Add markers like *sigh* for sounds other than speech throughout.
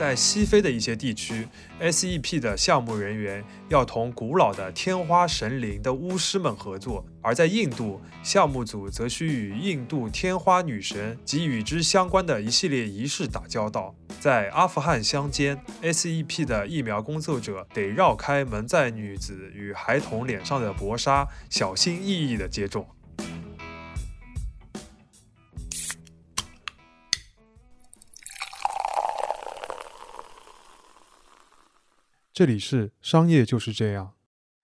在西非的一些地区，SEP 的项目人员要同古老的天花神灵的巫师们合作；而在印度，项目组则需与印度天花女神及与之相关的一系列仪式打交道。在阿富汗乡间，SEP 的疫苗工作者得绕开蒙在女子与孩童脸上的薄纱，小心翼翼地接种。这里是商业就是这样。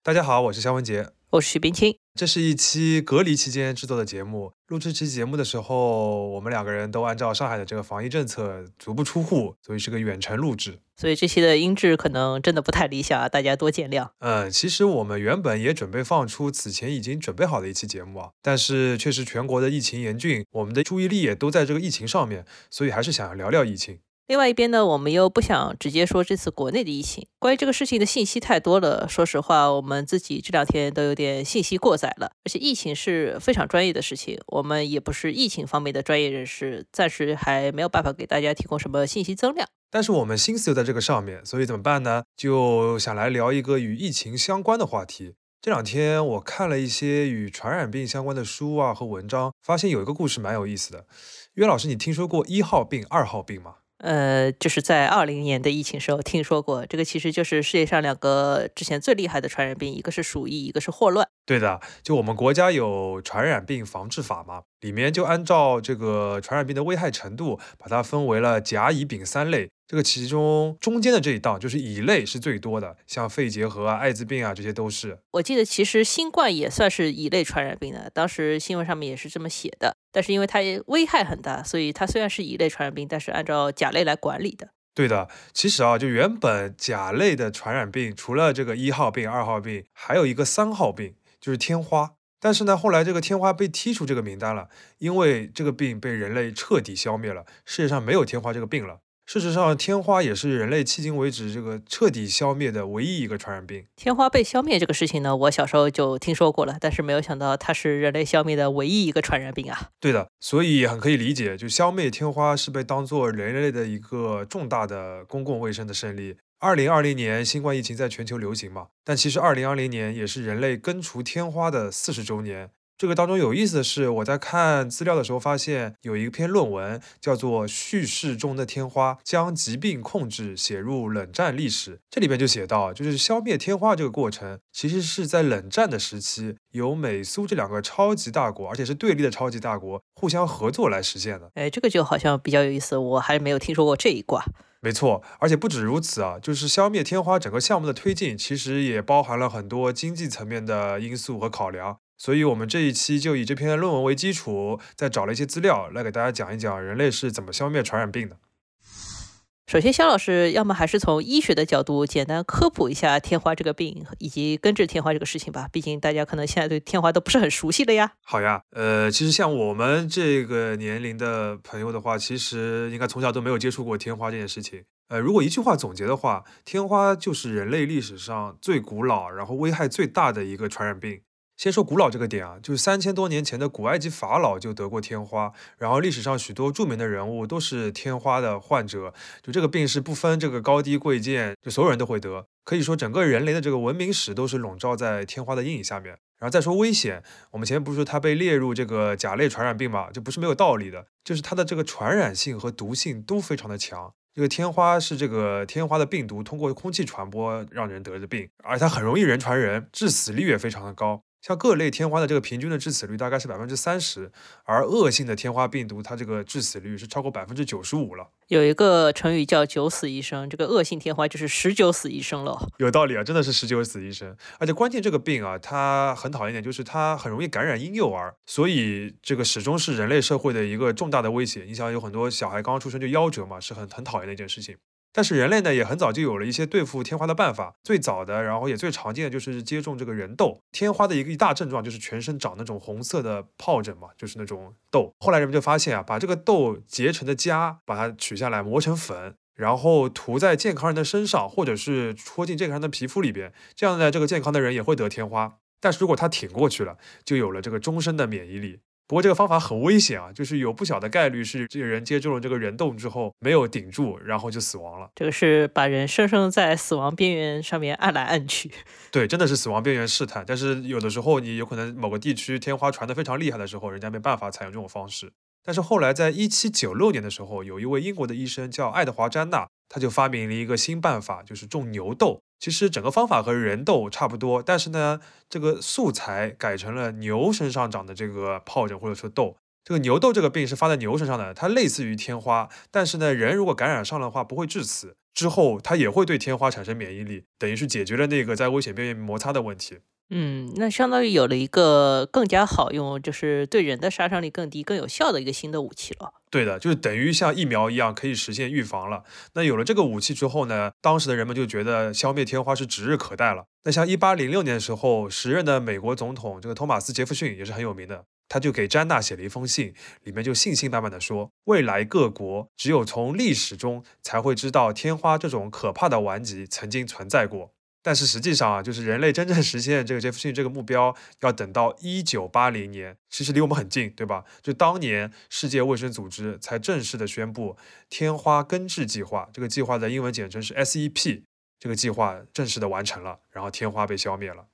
大家好，我是肖文杰，我是徐冰清。这是一期隔离期间制作的节目。录这期节目的时候，我们两个人都按照上海的这个防疫政策足不出户，所以是个远程录制。所以这期的音质可能真的不太理想啊，大家多见谅。嗯，其实我们原本也准备放出此前已经准备好的一期节目啊，但是确实全国的疫情严峻，我们的注意力也都在这个疫情上面，所以还是想要聊聊疫情。另外一边呢，我们又不想直接说这次国内的疫情，关于这个事情的信息太多了。说实话，我们自己这两天都有点信息过载了。而且疫情是非常专业的事情，我们也不是疫情方面的专业人士，暂时还没有办法给大家提供什么信息增量。但是我们心思又在这个上面，所以怎么办呢？就想来聊一个与疫情相关的话题。这两天我看了一些与传染病相关的书啊和文章，发现有一个故事蛮有意思的。约老师，你听说过一号病、二号病吗？呃，就是在二零年的疫情时候听说过，这个其实就是世界上两个之前最厉害的传染病，一个是鼠疫，一个是霍乱。对的，就我们国家有传染病防治法嘛，里面就按照这个传染病的危害程度，把它分为了甲、乙、丙三类。这个其中中间的这一档就是乙类是最多的，像肺结核啊、艾滋病啊，这些都是。我记得其实新冠也算是乙类传染病的，当时新闻上面也是这么写的。但是因为它危害很大，所以它虽然是乙类传染病，但是按照甲类来管理的。对的，其实啊，就原本甲类的传染病，除了这个一号病、二号病，还有一个三号病，就是天花。但是呢，后来这个天花被剔除这个名单了，因为这个病被人类彻底消灭了，世界上没有天花这个病了。事实上，天花也是人类迄今为止这个彻底消灭的唯一一个传染病。天花被消灭这个事情呢，我小时候就听说过了，但是没有想到它是人类消灭的唯一一个传染病啊。对的，所以很可以理解，就消灭天花是被当做人类的一个重大的公共卫生的胜利。二零二零年新冠疫情在全球流行嘛，但其实二零二零年也是人类根除天花的四十周年。这个当中有意思的是，我在看资料的时候发现有一篇论文叫做《叙事中的天花：将疾病控制写入冷战历史》。这里边就写到，就是消灭天花这个过程，其实是在冷战的时期，由美苏这两个超级大国，而且是对立的超级大国，互相合作来实现的。哎，这个就好像比较有意思，我还没有听说过这一卦。没错，而且不止如此啊，就是消灭天花整个项目的推进，其实也包含了很多经济层面的因素和考量。所以，我们这一期就以这篇论文为基础，再找了一些资料来给大家讲一讲人类是怎么消灭传染病的。首先，肖老师，要么还是从医学的角度简单科普一下天花这个病以及根治天花这个事情吧。毕竟大家可能现在对天花都不是很熟悉了呀。好呀，呃，其实像我们这个年龄的朋友的话，其实应该从小都没有接触过天花这件事情。呃，如果一句话总结的话，天花就是人类历史上最古老，然后危害最大的一个传染病。先说古老这个点啊，就是三千多年前的古埃及法老就得过天花，然后历史上许多著名的人物都是天花的患者，就这个病是不分这个高低贵贱，就所有人都会得，可以说整个人类的这个文明史都是笼罩在天花的阴影下面。然后再说危险，我们前面不是说它被列入这个甲类传染病嘛，这不是没有道理的，就是它的这个传染性和毒性都非常的强。这个天花是这个天花的病毒通过空气传播让人得的病，而它很容易人传人，致死率也非常的高。像各类天花的这个平均的致死率大概是百分之三十，而恶性的天花病毒它这个致死率是超过百分之九十五了。有一个成语叫“九死一生”，这个恶性天花就是十九死一生了。有道理啊，真的是十九死一生。而且关键这个病啊，它很讨厌一点，就是它很容易感染婴幼儿，所以这个始终是人类社会的一个重大的威胁。你想有很多小孩刚刚出生就夭折嘛，是很很讨厌的一件事情。但是人类呢，也很早就有了一些对付天花的办法。最早的，然后也最常见的就是接种这个人痘。天花的一个一大症状就是全身长那种红色的疱疹嘛，就是那种痘。后来人们就发现啊，把这个痘结成的痂，把它取下来磨成粉，然后涂在健康人的身上，或者是戳进健康人的皮肤里边，这样呢，这个健康的人也会得天花。但是如果他挺过去了，就有了这个终身的免疫力。不过这个方法很危险啊，就是有不小的概率是这个人接种了这个人冻之后没有顶住，然后就死亡了。这个是把人生生在死亡边缘上面按来按去。*laughs* 对，真的是死亡边缘试探。但是有的时候你有可能某个地区天花传得非常厉害的时候，人家没办法采用这种方式。但是后来在一七九六年的时候，有一位英国的医生叫爱德华詹纳，他就发明了一个新办法，就是种牛痘。其实整个方法和人痘差不多，但是呢，这个素材改成了牛身上长的这个疱疹或者说痘。这个牛痘这个病是发在牛身上的，它类似于天花，但是呢，人如果感染上的话不会致死，之后它也会对天花产生免疫力，等于是解决了那个在危险边缘摩擦的问题。嗯，那相当于有了一个更加好用，就是对人的杀伤力更低、更有效的一个新的武器了。对的，就是等于像疫苗一样可以实现预防了。那有了这个武器之后呢，当时的人们就觉得消灭天花是指日可待了。那像一八零六年的时候，时任的美国总统这个托马斯杰弗逊也是很有名的，他就给詹娜写了一封信，里面就信心满满的说，未来各国只有从历史中才会知道天花这种可怕的顽疾曾经存在过。但是实际上啊，就是人类真正 *laughs* 实现这个杰弗逊这个目标，要等到一九八零年，其实离我们很近，对吧？就当年世界卫生组织才正式的宣布天花根治计划，这个计划的英文简称是 SEP，这个计划正式的完成了，然后天花被消灭了。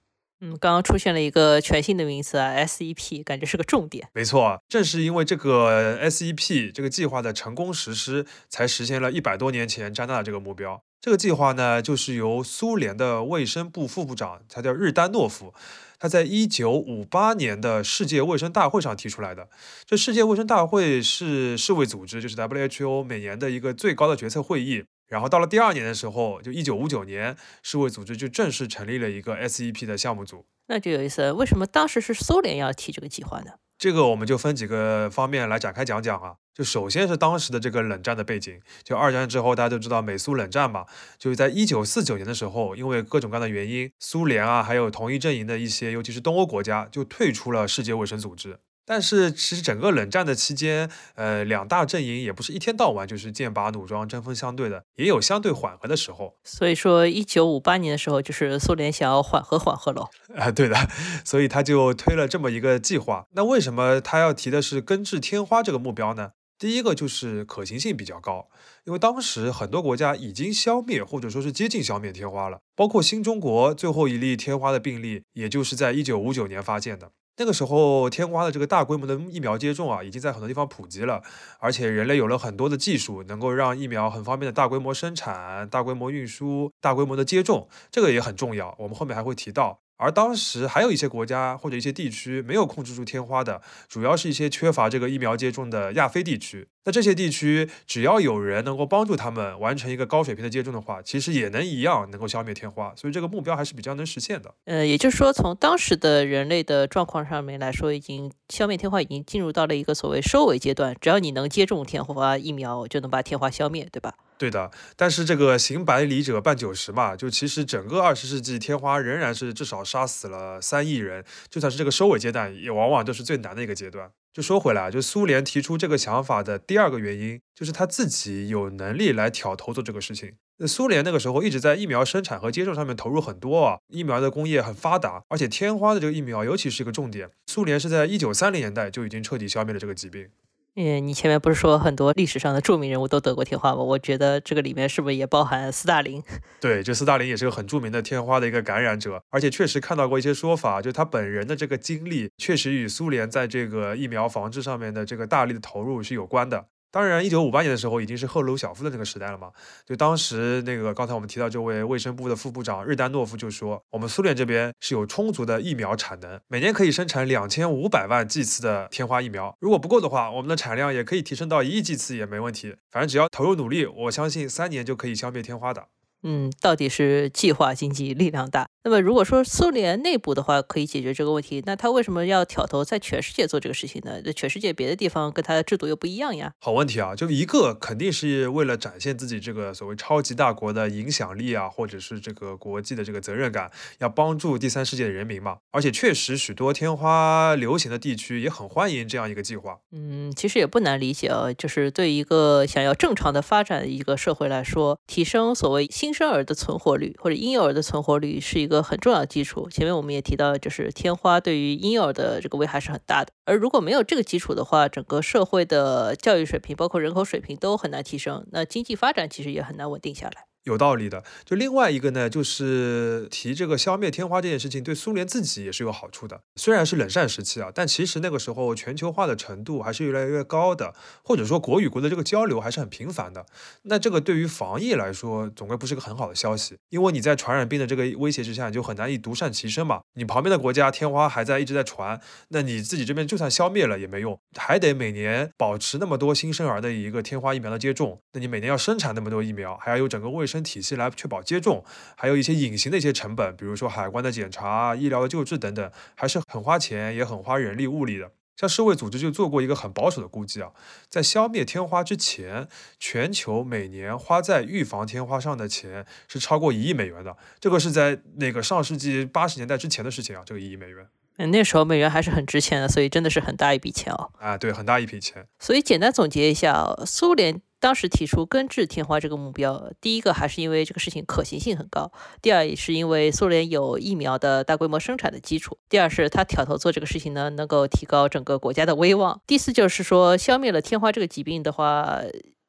嗯，刚刚出现了一个全新的名词啊，SEP，感觉是个重点。没错，正是因为这个 SEP 这个计划的成功实施，才实现了一百多年前詹娜的这个目标。这个计划呢，就是由苏联的卫生部副部长，他叫日丹诺夫，他在一九五八年的世界卫生大会上提出来的。这世界卫生大会是世卫组织，就是 WHO 每年的一个最高的决策会议。然后到了第二年的时候，就一九五九年，世卫组织就正式成立了一个 SEP 的项目组。那就有意思，为什么当时是苏联要提这个计划呢？这个我们就分几个方面来展开讲讲啊。就首先是当时的这个冷战的背景，就二战之后大家都知道美苏冷战嘛，就是在一九四九年的时候，因为各种各样的原因，苏联啊还有同一阵营的一些，尤其是东欧国家就退出了世界卫生组织。但是其实整个冷战的期间，呃，两大阵营也不是一天到晚就是剑拔弩张、针锋相对的，也有相对缓和的时候。所以说，一九五八年的时候，就是苏联想要缓和缓和喽。啊，*laughs* 对的，所以他就推了这么一个计划。那为什么他要提的是根治天花这个目标呢？第一个就是可行性比较高，因为当时很多国家已经消灭或者说是接近消灭天花了，包括新中国最后一例天花的病例，也就是在一九五九年发现的。那个时候，天花的这个大规模的疫苗接种啊，已经在很多地方普及了，而且人类有了很多的技术，能够让疫苗很方便的大规模生产、大规模运输、大规模的接种，这个也很重要。我们后面还会提到。而当时还有一些国家或者一些地区没有控制住天花的，主要是一些缺乏这个疫苗接种的亚非地区。那这些地区只要有人能够帮助他们完成一个高水平的接种的话，其实也能一样能够消灭天花。所以这个目标还是比较能实现的。呃，也就是说，从当时的人类的状况上面来说，已经消灭天花已经进入到了一个所谓收尾阶段。只要你能接种天花疫苗，就能把天花消灭，对吧？对的，但是这个行百里者半九十嘛，就其实整个二十世纪天花仍然是至少杀死了三亿人，就算是这个收尾阶段，也往往都是最难的一个阶段。就说回来啊，就苏联提出这个想法的第二个原因，就是他自己有能力来挑头做这个事情。那苏联那个时候一直在疫苗生产和接种上面投入很多啊，疫苗的工业很发达，而且天花的这个疫苗尤其是一个重点，苏联是在一九三零年代就已经彻底消灭了这个疾病。嗯，你前面不是说很多历史上的著名人物都得过天花吗？我觉得这个里面是不是也包含斯大林？*laughs* 对，就斯大林也是个很著名的天花的一个感染者，而且确实看到过一些说法，就他本人的这个经历确实与苏联在这个疫苗防治上面的这个大力的投入是有关的。当然，一九五八年的时候已经是赫鲁晓夫的那个时代了嘛。就当时那个刚才我们提到这位卫生部的副部长日丹诺夫就说，我们苏联这边是有充足的疫苗产能，每年可以生产两千五百万剂次的天花疫苗。如果不够的话，我们的产量也可以提升到一亿剂次也没问题。反正只要投入努力，我相信三年就可以消灭天花的。嗯，到底是计划经济力量大。那么如果说苏联内部的话可以解决这个问题，那他为什么要挑头在全世界做这个事情呢？那全世界别的地方跟他的制度又不一样呀。好问题啊，就一个肯定是为了展现自己这个所谓超级大国的影响力啊，或者是这个国际的这个责任感，要帮助第三世界的人民嘛。而且确实许多天花流行的地区也很欢迎这样一个计划。嗯，其实也不难理解啊，就是对一个想要正常的发展的一个社会来说，提升所谓新新生儿的存活率或者婴幼儿的存活率是一个很重要的基础。前面我们也提到，就是天花对于婴幼儿的这个危害是很大的。而如果没有这个基础的话，整个社会的教育水平，包括人口水平都很难提升，那经济发展其实也很难稳定下来。有道理的。就另外一个呢，就是提这个消灭天花这件事情，对苏联自己也是有好处的。虽然是冷战时期啊，但其实那个时候全球化的程度还是越来越高的，或者说国与国的这个交流还是很频繁的。那这个对于防疫来说，总归不是个很好的消息，因为你在传染病的这个威胁之下，你就很难以独善其身嘛。你旁边的国家天花还在一直在传，那你自己这边就算消灭了也没用，还得每年保持那么多新生儿的一个天花疫苗的接种。那你每年要生产那么多疫苗，还要有整个卫生生体系来确保接种，还有一些隐形的一些成本，比如说海关的检查、医疗的救治等等，还是很花钱，也很花人力物力的。像世卫组织就做过一个很保守的估计啊，在消灭天花之前，全球每年花在预防天花上的钱是超过一亿美元的。这个是在那个上世纪八十年代之前的事情啊，这个一亿美元。嗯，那时候美元还是很值钱的，所以真的是很大一笔钱哦。啊，对，很大一笔钱。所以简单总结一下，苏联当时提出根治天花这个目标，第一个还是因为这个事情可行性很高，第二也是因为苏联有疫苗的大规模生产的基础，第二是他挑头做这个事情呢，能够提高整个国家的威望，第四就是说消灭了天花这个疾病的话。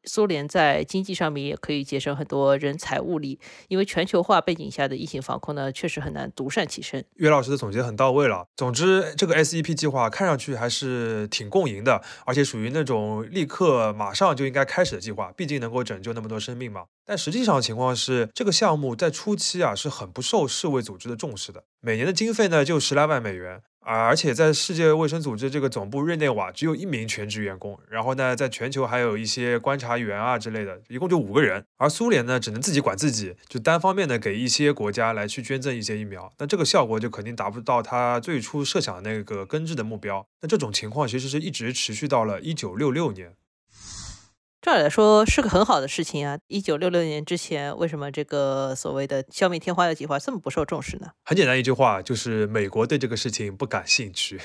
苏联在经济上面也可以节省很多人才物力，因为全球化背景下的疫情防控呢，确实很难独善其身。岳老师的总结很到位了。总之，这个 SEP 计划看上去还是挺共赢的，而且属于那种立刻马上就应该开始的计划，毕竟能够拯救那么多生命嘛。但实际上情况是，这个项目在初期啊是很不受世卫组织的重视的，每年的经费呢就十来万美元。而且在世界卫生组织这个总部日内瓦只有一名全职员工，然后呢，在全球还有一些观察员啊之类的，一共就五个人。而苏联呢，只能自己管自己，就单方面的给一些国家来去捐赠一些疫苗，那这个效果就肯定达不到他最初设想的那个根治的目标。那这种情况其实是一直持续到了一九六六年。照理来说是个很好的事情啊！一九六六年之前，为什么这个所谓的消灭天花的计划这么不受重视呢？很简单一句话，就是美国对这个事情不感兴趣。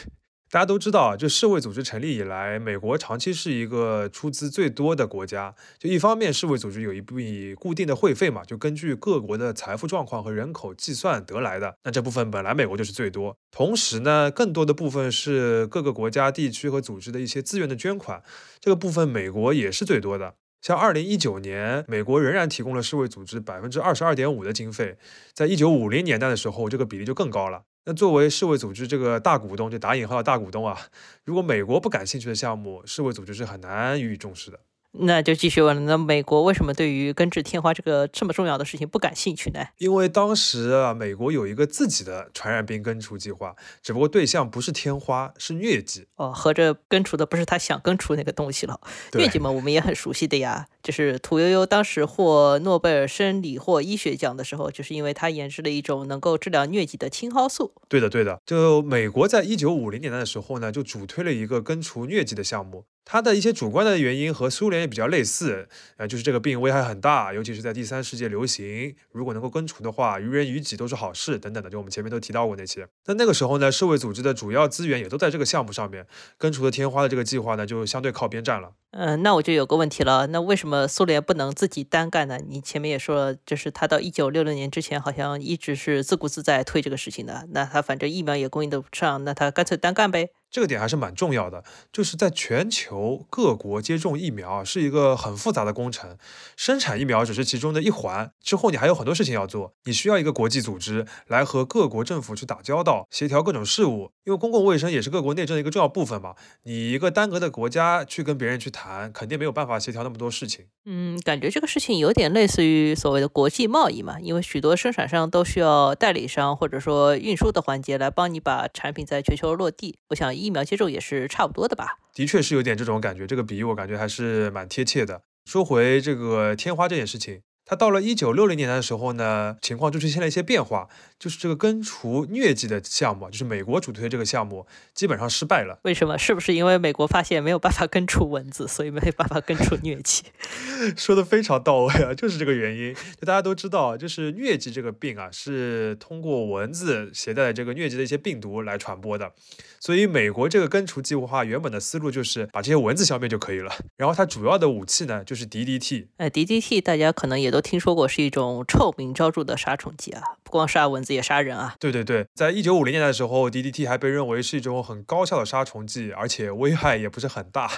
大家都知道啊，就世卫组织成立以来，美国长期是一个出资最多的国家。就一方面，世卫组织有一笔固定的会费嘛，就根据各国的财富状况和人口计算得来的。那这部分本来美国就是最多。同时呢，更多的部分是各个国家、地区和组织的一些资源的捐款，这个部分美国也是最多的。像二零一九年，美国仍然提供了世卫组织百分之二十二点五的经费，在一九五零年代的时候，这个比例就更高了。那作为世卫组织这个大股东，就打引号的大股东啊，如果美国不感兴趣的项目，世卫组织是很难予以重视的。那就继续问了，那美国为什么对于根治天花这个这么重要的事情不感兴趣呢？因为当时啊，美国有一个自己的传染病根除计划，只不过对象不是天花，是疟疾。哦，合着根除的不是他想根除那个东西了。疟疾嘛，我们也很熟悉的呀，就是屠呦呦当时获诺贝尔生理或医学奖的时候，就是因为他研制了一种能够治疗疟疾的青蒿素。对的，对的。就美国在一九五零年代的时候呢，就主推了一个根除疟疾的项目。它的一些主观的原因和苏联也比较类似，呃，就是这个病危害很大，尤其是在第三世界流行。如果能够根除的话，于人于己都是好事，等等的。就我们前面都提到过那些。那那个时候呢，世卫组织的主要资源也都在这个项目上面，根除的天花的这个计划呢，就相对靠边站了。嗯，那我就有个问题了，那为什么苏联不能自己单干的？你前面也说了，就是他到一九六六年之前，好像一直是自顾自在推这个事情的。那他反正疫苗也供应得上，那他干脆单干呗。这个点还是蛮重要的，就是在全球各国接种疫苗是一个很复杂的工程，生产疫苗只是其中的一环，之后你还有很多事情要做，你需要一个国际组织来和各国政府去打交道，协调各种事务，因为公共卫生也是各国内政的一个重要部分嘛。你一个单个的国家去跟别人去谈，肯定没有办法协调那么多事情。嗯，感觉这个事情有点类似于所谓的国际贸易嘛，因为许多生产商都需要代理商或者说运输的环节来帮你把产品在全球落地。我想。疫苗接种也是差不多的吧？的确是有点这种感觉，这个比喻我感觉还是蛮贴切的。说回这个天花这件事情。它到了一九六零年代的时候呢，情况就出现了一些变化，就是这个根除疟疾的项目，就是美国主推这个项目，基本上失败了。为什么？是不是因为美国发现没有办法根除蚊子，所以没有办法根除疟疾？*laughs* 说的非常到位啊，就是这个原因。就大家都知道，就是疟疾这个病啊，是通过蚊子携带这个疟疾的一些病毒来传播的。所以美国这个根除计划原本的思路就是把这些蚊子消灭就可以了。然后它主要的武器呢，就是 DDT。呃，DDT 大家可能也都。都听说过是一种臭名昭著的杀虫剂啊，不光杀蚊子也杀人啊。对对对，在一九五零年代的时候，DDT 还被认为是一种很高效的杀虫剂，而且危害也不是很大。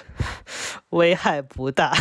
*laughs* 危害不大。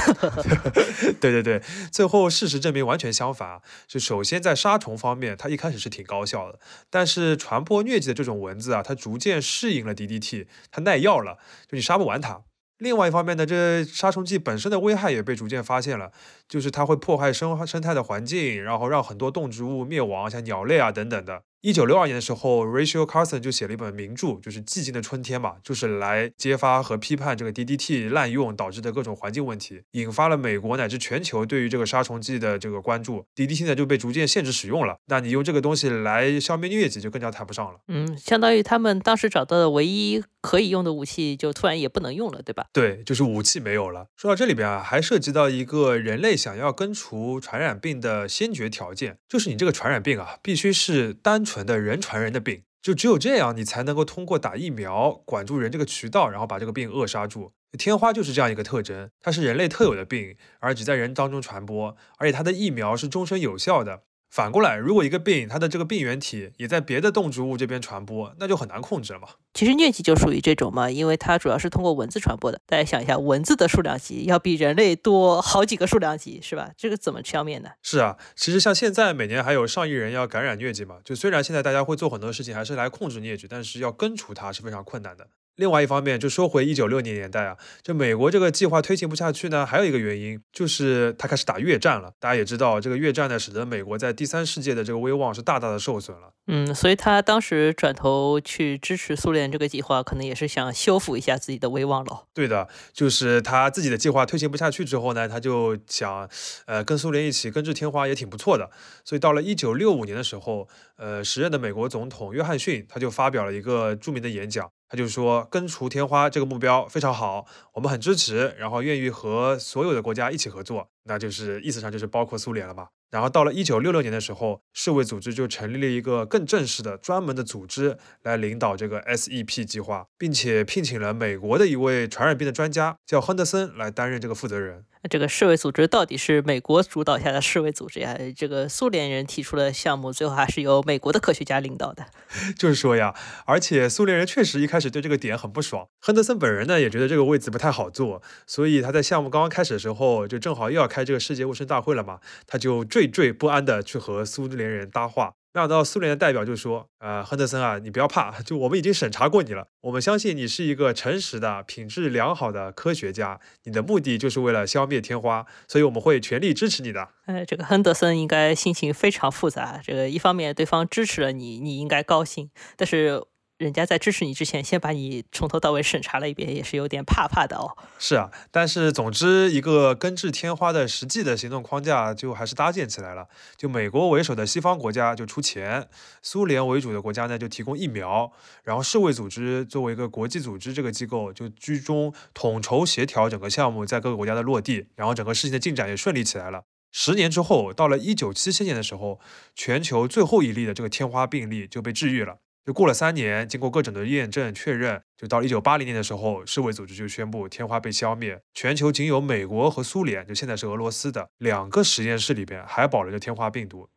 *laughs* 对对对，最后事实证明完全相反。就首先在杀虫方面，它一开始是挺高效的，但是传播疟疾的这种蚊子啊，它逐渐适应了 DDT，它耐药了，就你杀不完它。另外一方面呢，这杀虫剂本身的危害也被逐渐发现了，就是它会破坏生生态的环境，然后让很多动植物灭亡，像鸟类啊等等的。一九六二年的时候，Rachel Carson 就写了一本名著，就是《寂静的春天》嘛，就是来揭发和批判这个 DDT 滥用导致的各种环境问题，引发了美国乃至全球对于这个杀虫剂的这个关注。DDT 呢就被逐渐限制使用了，那你用这个东西来消灭疟疾就更加谈不上了。嗯，相当于他们当时找到的唯一可以用的武器，就突然也不能用了，对吧？对，就是武器没有了。说到这里边啊，还涉及到一个人类想要根除传染病的先决条件，就是你这个传染病啊，必须是单。纯的人传人的病，就只有这样，你才能够通过打疫苗管住人这个渠道，然后把这个病扼杀住。天花就是这样一个特征，它是人类特有的病，而只在人当中传播，而且它的疫苗是终身有效的。反过来，如果一个病它的这个病原体也在别的动植物这边传播，那就很难控制了嘛。其实疟疾就属于这种嘛，因为它主要是通过蚊子传播的。大家想一下，蚊子的数量级要比人类多好几个数量级，是吧？这个怎么消灭呢？是啊，其实像现在每年还有上亿人要感染疟疾嘛，就虽然现在大家会做很多事情，还是来控制疟疾，但是要根除它是非常困难的。另外一方面，就说回一九六零年代啊，就美国这个计划推行不下去呢，还有一个原因就是他开始打越战了。大家也知道，这个越战呢，使得美国在第三世界的这个威望是大大的受损了。嗯，所以他当时转头去支持苏联这个计划，可能也是想修复一下自己的威望了。对的，就是他自己的计划推行不下去之后呢，他就想，呃，跟苏联一起根治天花也挺不错的。所以到了一九六五年的时候，呃，时任的美国总统约翰逊他就发表了一个著名的演讲。他就说，根除天花这个目标非常好，我们很支持，然后愿意和所有的国家一起合作，那就是意思上就是包括苏联了嘛。然后到了一九六六年的时候，世卫组织就成立了一个更正式的、专门的组织来领导这个 SEP 计划，并且聘请了美国的一位传染病的专家，叫亨德森来担任这个负责人。这个世卫组织到底是美国主导下的世卫组织呀？这个苏联人提出的项目，最后还是由美国的科学家领导的。*laughs* 就是说呀，而且苏联人确实一开始对这个点很不爽。亨德森本人呢，也觉得这个位子不太好坐，所以他在项目刚刚开始的时候，就正好又要开这个世界卫生大会了嘛，他就惴惴不安的去和苏联人搭话。那到苏联的代表就说：“呃，亨德森啊，你不要怕，就我们已经审查过你了，我们相信你是一个诚实的、品质良好的科学家，你的目的就是为了消灭天花，所以我们会全力支持你的。”呃，这个亨德森应该心情非常复杂，这个一方面对方支持了你，你应该高兴，但是。人家在支持你之前，先把你从头到尾审查了一遍，也是有点怕怕的哦。是啊，但是总之，一个根治天花的实际的行动框架就还是搭建起来了。就美国为首的西方国家就出钱，苏联为主的国家呢就提供疫苗，然后世卫组织作为一个国际组织这个机构就居中统筹协调整个项目在各个国家的落地，然后整个事情的进展也顺利起来了。十年之后，到了一九七七年的时候，全球最后一例的这个天花病例就被治愈了。就过了三年，经过各种的验证确认，就到一九八零年的时候，世卫组织就宣布天花被消灭。全球仅有美国和苏联，就现在是俄罗斯的两个实验室里边还保留着天花病毒。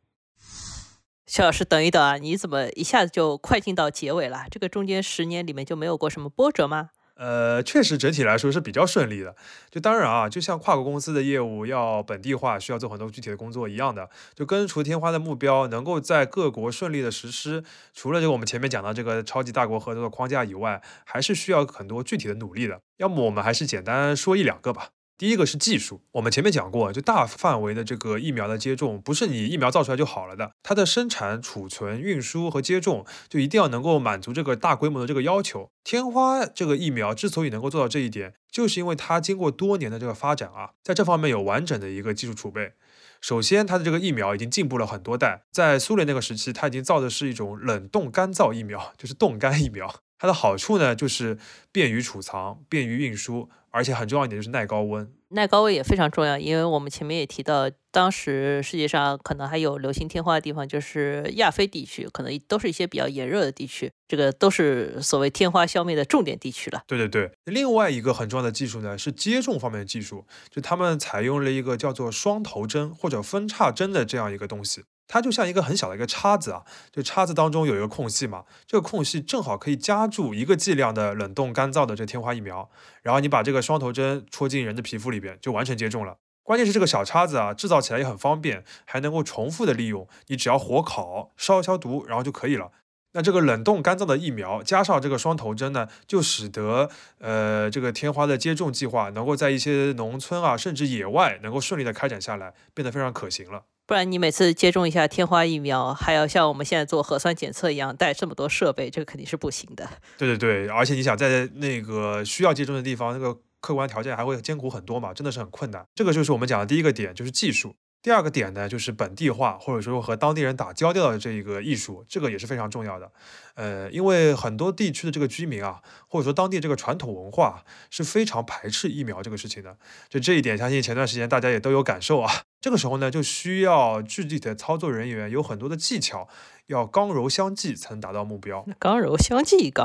肖老师，等一等啊，你怎么一下子就快进到结尾了？这个中间十年里面就没有过什么波折吗？呃，确实整体来说是比较顺利的。就当然啊，就像跨国公司的业务要本地化，需要做很多具体的工作一样的，就跟除天花的目标能够在各国顺利的实施，除了就我们前面讲到这个超级大国合作的框架以外，还是需要很多具体的努力的。要么我们还是简单说一两个吧。第一个是技术，我们前面讲过，就大范围的这个疫苗的接种，不是你疫苗造出来就好了的，它的生产、储存、运输和接种，就一定要能够满足这个大规模的这个要求。天花这个疫苗之所以能够做到这一点，就是因为它经过多年的这个发展啊，在这方面有完整的一个技术储备。首先，它的这个疫苗已经进步了很多代，在苏联那个时期，它已经造的是一种冷冻干燥疫苗，就是冻干疫苗。它的好处呢，就是便于储藏、便于运输，而且很重要一点就是耐高温。耐高温也非常重要，因为我们前面也提到，当时世界上可能还有流行天花的地方，就是亚非地区，可能都是一些比较炎热的地区，这个都是所谓天花消灭的重点地区了。对对对，另外一个很重要的技术呢是接种方面的技术，就他们采用了一个叫做双头针或者分叉针的这样一个东西。它就像一个很小的一个叉子啊，就叉子当中有一个空隙嘛，这个空隙正好可以夹住一个剂量的冷冻干燥的这天花疫苗，然后你把这个双头针戳进人的皮肤里边，就完成接种了。关键是这个小叉子啊，制造起来也很方便，还能够重复的利用，你只要火烤、烧消毒，然后就可以了。那这个冷冻干燥的疫苗加上这个双头针呢，就使得呃这个天花的接种计划能够在一些农村啊，甚至野外能够顺利的开展下来，变得非常可行了。不然你每次接种一下天花疫苗，还要像我们现在做核酸检测一样带这么多设备，这个肯定是不行的。对对对，而且你想在那个需要接种的地方，那个客观条件还会艰苦很多嘛，真的是很困难。这个就是我们讲的第一个点，就是技术。第二个点呢，就是本地化或者说和当地人打交道的这一个艺术，这个也是非常重要的。呃，因为很多地区的这个居民啊，或者说当地这个传统文化是非常排斥疫苗这个事情的。就这一点，相信前段时间大家也都有感受啊。这个时候呢，就需要具体的操作人员有很多的技巧，要刚柔相济才能达到目标。刚柔相济，刚。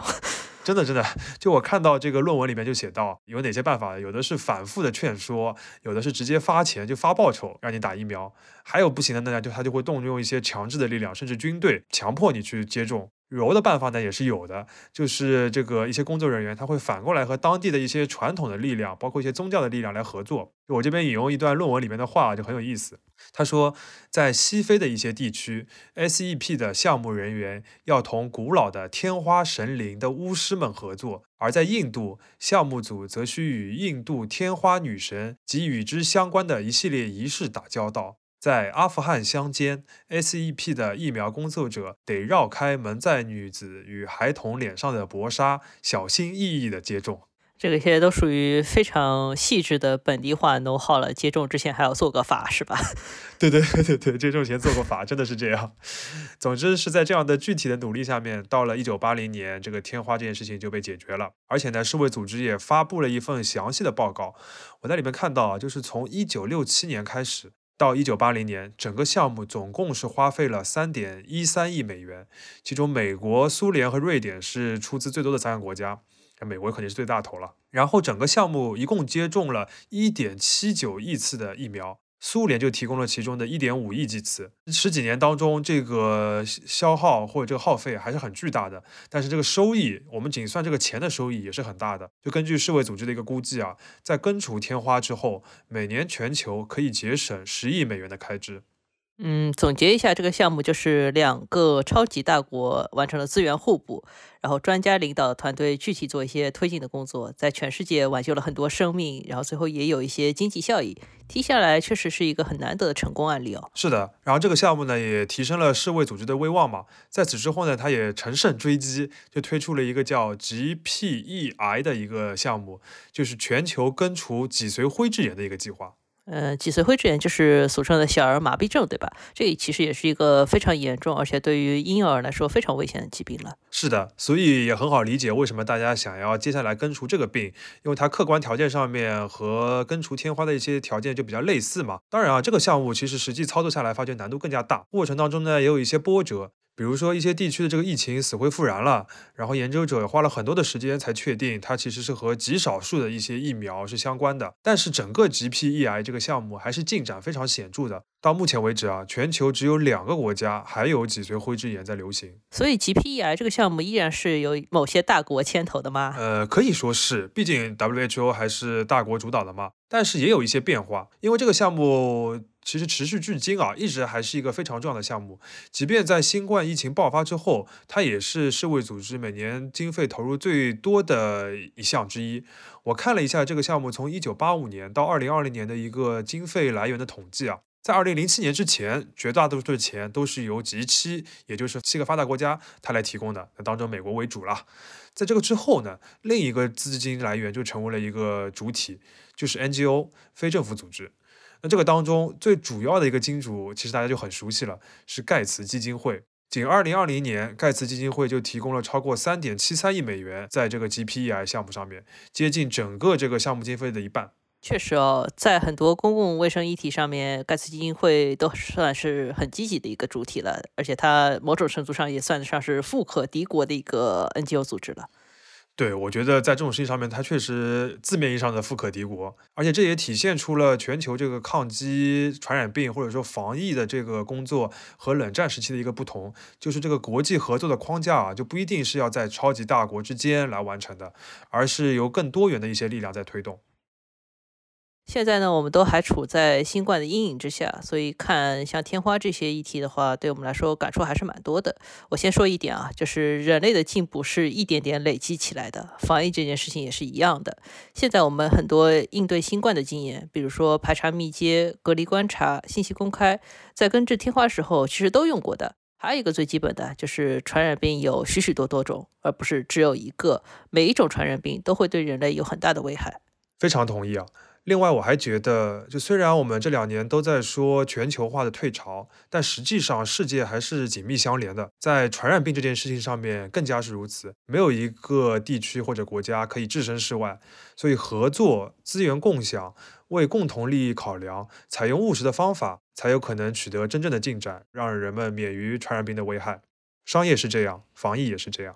真的真的，就我看到这个论文里面就写到有哪些办法，有的是反复的劝说，有的是直接发钱就发报酬让你打疫苗，还有不行的呢，就他就会动用一些强制的力量，甚至军队强迫你去接种。柔的办法呢也是有的，就是这个一些工作人员他会反过来和当地的一些传统的力量，包括一些宗教的力量来合作。我这边引用一段论文里面的话就很有意思，他说，在西非的一些地区，SEP 的项目人员要同古老的天花神灵的巫师们合作，而在印度，项目组则需与印度天花女神及与之相关的一系列仪式打交道。在阿富汗乡间，SEP 的疫苗工作者得绕开蒙在女子与孩童脸上的薄纱，小心翼翼地接种。这个现在都属于非常细致的本地化 know how 了。接种之前还要做个法，是吧？*laughs* 对对对对对，接种前做个法，真的是这样。总之是在这样的具体的努力下面，到了一九八零年，这个天花这件事情就被解决了。而且呢，世卫组织也发布了一份详细的报告。我在里面看到啊，就是从一九六七年开始。到一九八零年，整个项目总共是花费了三点一三亿美元，其中美国、苏联和瑞典是出资最多的三个国家，那美国肯定是最大头了。然后整个项目一共接种了一点七九亿次的疫苗。苏联就提供了其中的一点五亿剂次，十几年当中，这个消耗或者这个耗费还是很巨大的。但是这个收益，我们仅算这个钱的收益也是很大的。就根据世卫组织的一个估计啊，在根除天花之后，每年全球可以节省十亿美元的开支。嗯，总结一下，这个项目就是两个超级大国完成了资源互补，然后专家领导团队具体做一些推进的工作，在全世界挽救了很多生命，然后最后也有一些经济效益。听下来确实是一个很难得的成功案例哦。是的，然后这个项目呢也提升了世卫组织的威望嘛。在此之后呢，他也乘胜追击，就推出了一个叫 GPEI 的一个项目，就是全球根除脊髓灰质炎的一个计划。呃，脊髓灰质炎就是俗称的小儿麻痹症，对吧？这其实也是一个非常严重，而且对于婴幼儿来说非常危险的疾病了。是的，所以也很好理解为什么大家想要接下来根除这个病，因为它客观条件上面和根除天花的一些条件就比较类似嘛。当然啊，这个项目其实实际操作下来，发觉难度更加大，过程当中呢也有一些波折。比如说一些地区的这个疫情死灰复燃了，然后研究者花了很多的时间才确定它其实是和极少数的一些疫苗是相关的。但是整个 GPEI 这个项目还是进展非常显著的。到目前为止啊，全球只有两个国家还有脊髓灰质炎在流行。所以 GPEI 这个项目依然是由某些大国牵头的吗？呃，可以说是，毕竟 WHO 还是大国主导的嘛。但是也有一些变化，因为这个项目。其实持续至今啊，一直还是一个非常重要的项目。即便在新冠疫情爆发之后，它也是世卫组织每年经费投入最多的一项之一。我看了一下这个项目从一九八五年到二零二零年的一个经费来源的统计啊，在二零零七年之前，绝大多数的钱都是由 G 七，也就是七个发达国家它来提供的，那当中美国为主了。在这个之后呢，另一个资金来源就成为了一个主体，就是 NGO 非政府组织。那这个当中最主要的一个金主，其实大家就很熟悉了，是盖茨基金会。仅2020年，盖茨基金会就提供了超过3.73亿美元在这个 GPEI 项目上面，接近整个这个项目经费的一半。确实哦，在很多公共卫生议题上面，盖茨基金会都算是很积极的一个主体了，而且它某种程度上也算得上是富可敌国的一个 NGO 组织了。对，我觉得在这种事情上面，它确实字面意义上的富可敌国，而且这也体现出了全球这个抗击传染病或者说防疫的这个工作和冷战时期的一个不同，就是这个国际合作的框架啊，就不一定是要在超级大国之间来完成的，而是由更多元的一些力量在推动。现在呢，我们都还处在新冠的阴影之下，所以看像天花这些议题的话，对我们来说感触还是蛮多的。我先说一点啊，就是人类的进步是一点点累积起来的，防疫这件事情也是一样的。现在我们很多应对新冠的经验，比如说排查密接、隔离观察、信息公开，在根治天花时候其实都用过的。还有一个最基本的就是传染病有许许多多种，而不是只有一个。每一种传染病都会对人类有很大的危害。非常同意啊。另外，我还觉得，就虽然我们这两年都在说全球化的退潮，但实际上世界还是紧密相连的。在传染病这件事情上面，更加是如此。没有一个地区或者国家可以置身事外，所以合作、资源共享、为共同利益考量，采用务实的方法，才有可能取得真正的进展，让人们免于传染病的危害。商业是这样，防疫也是这样。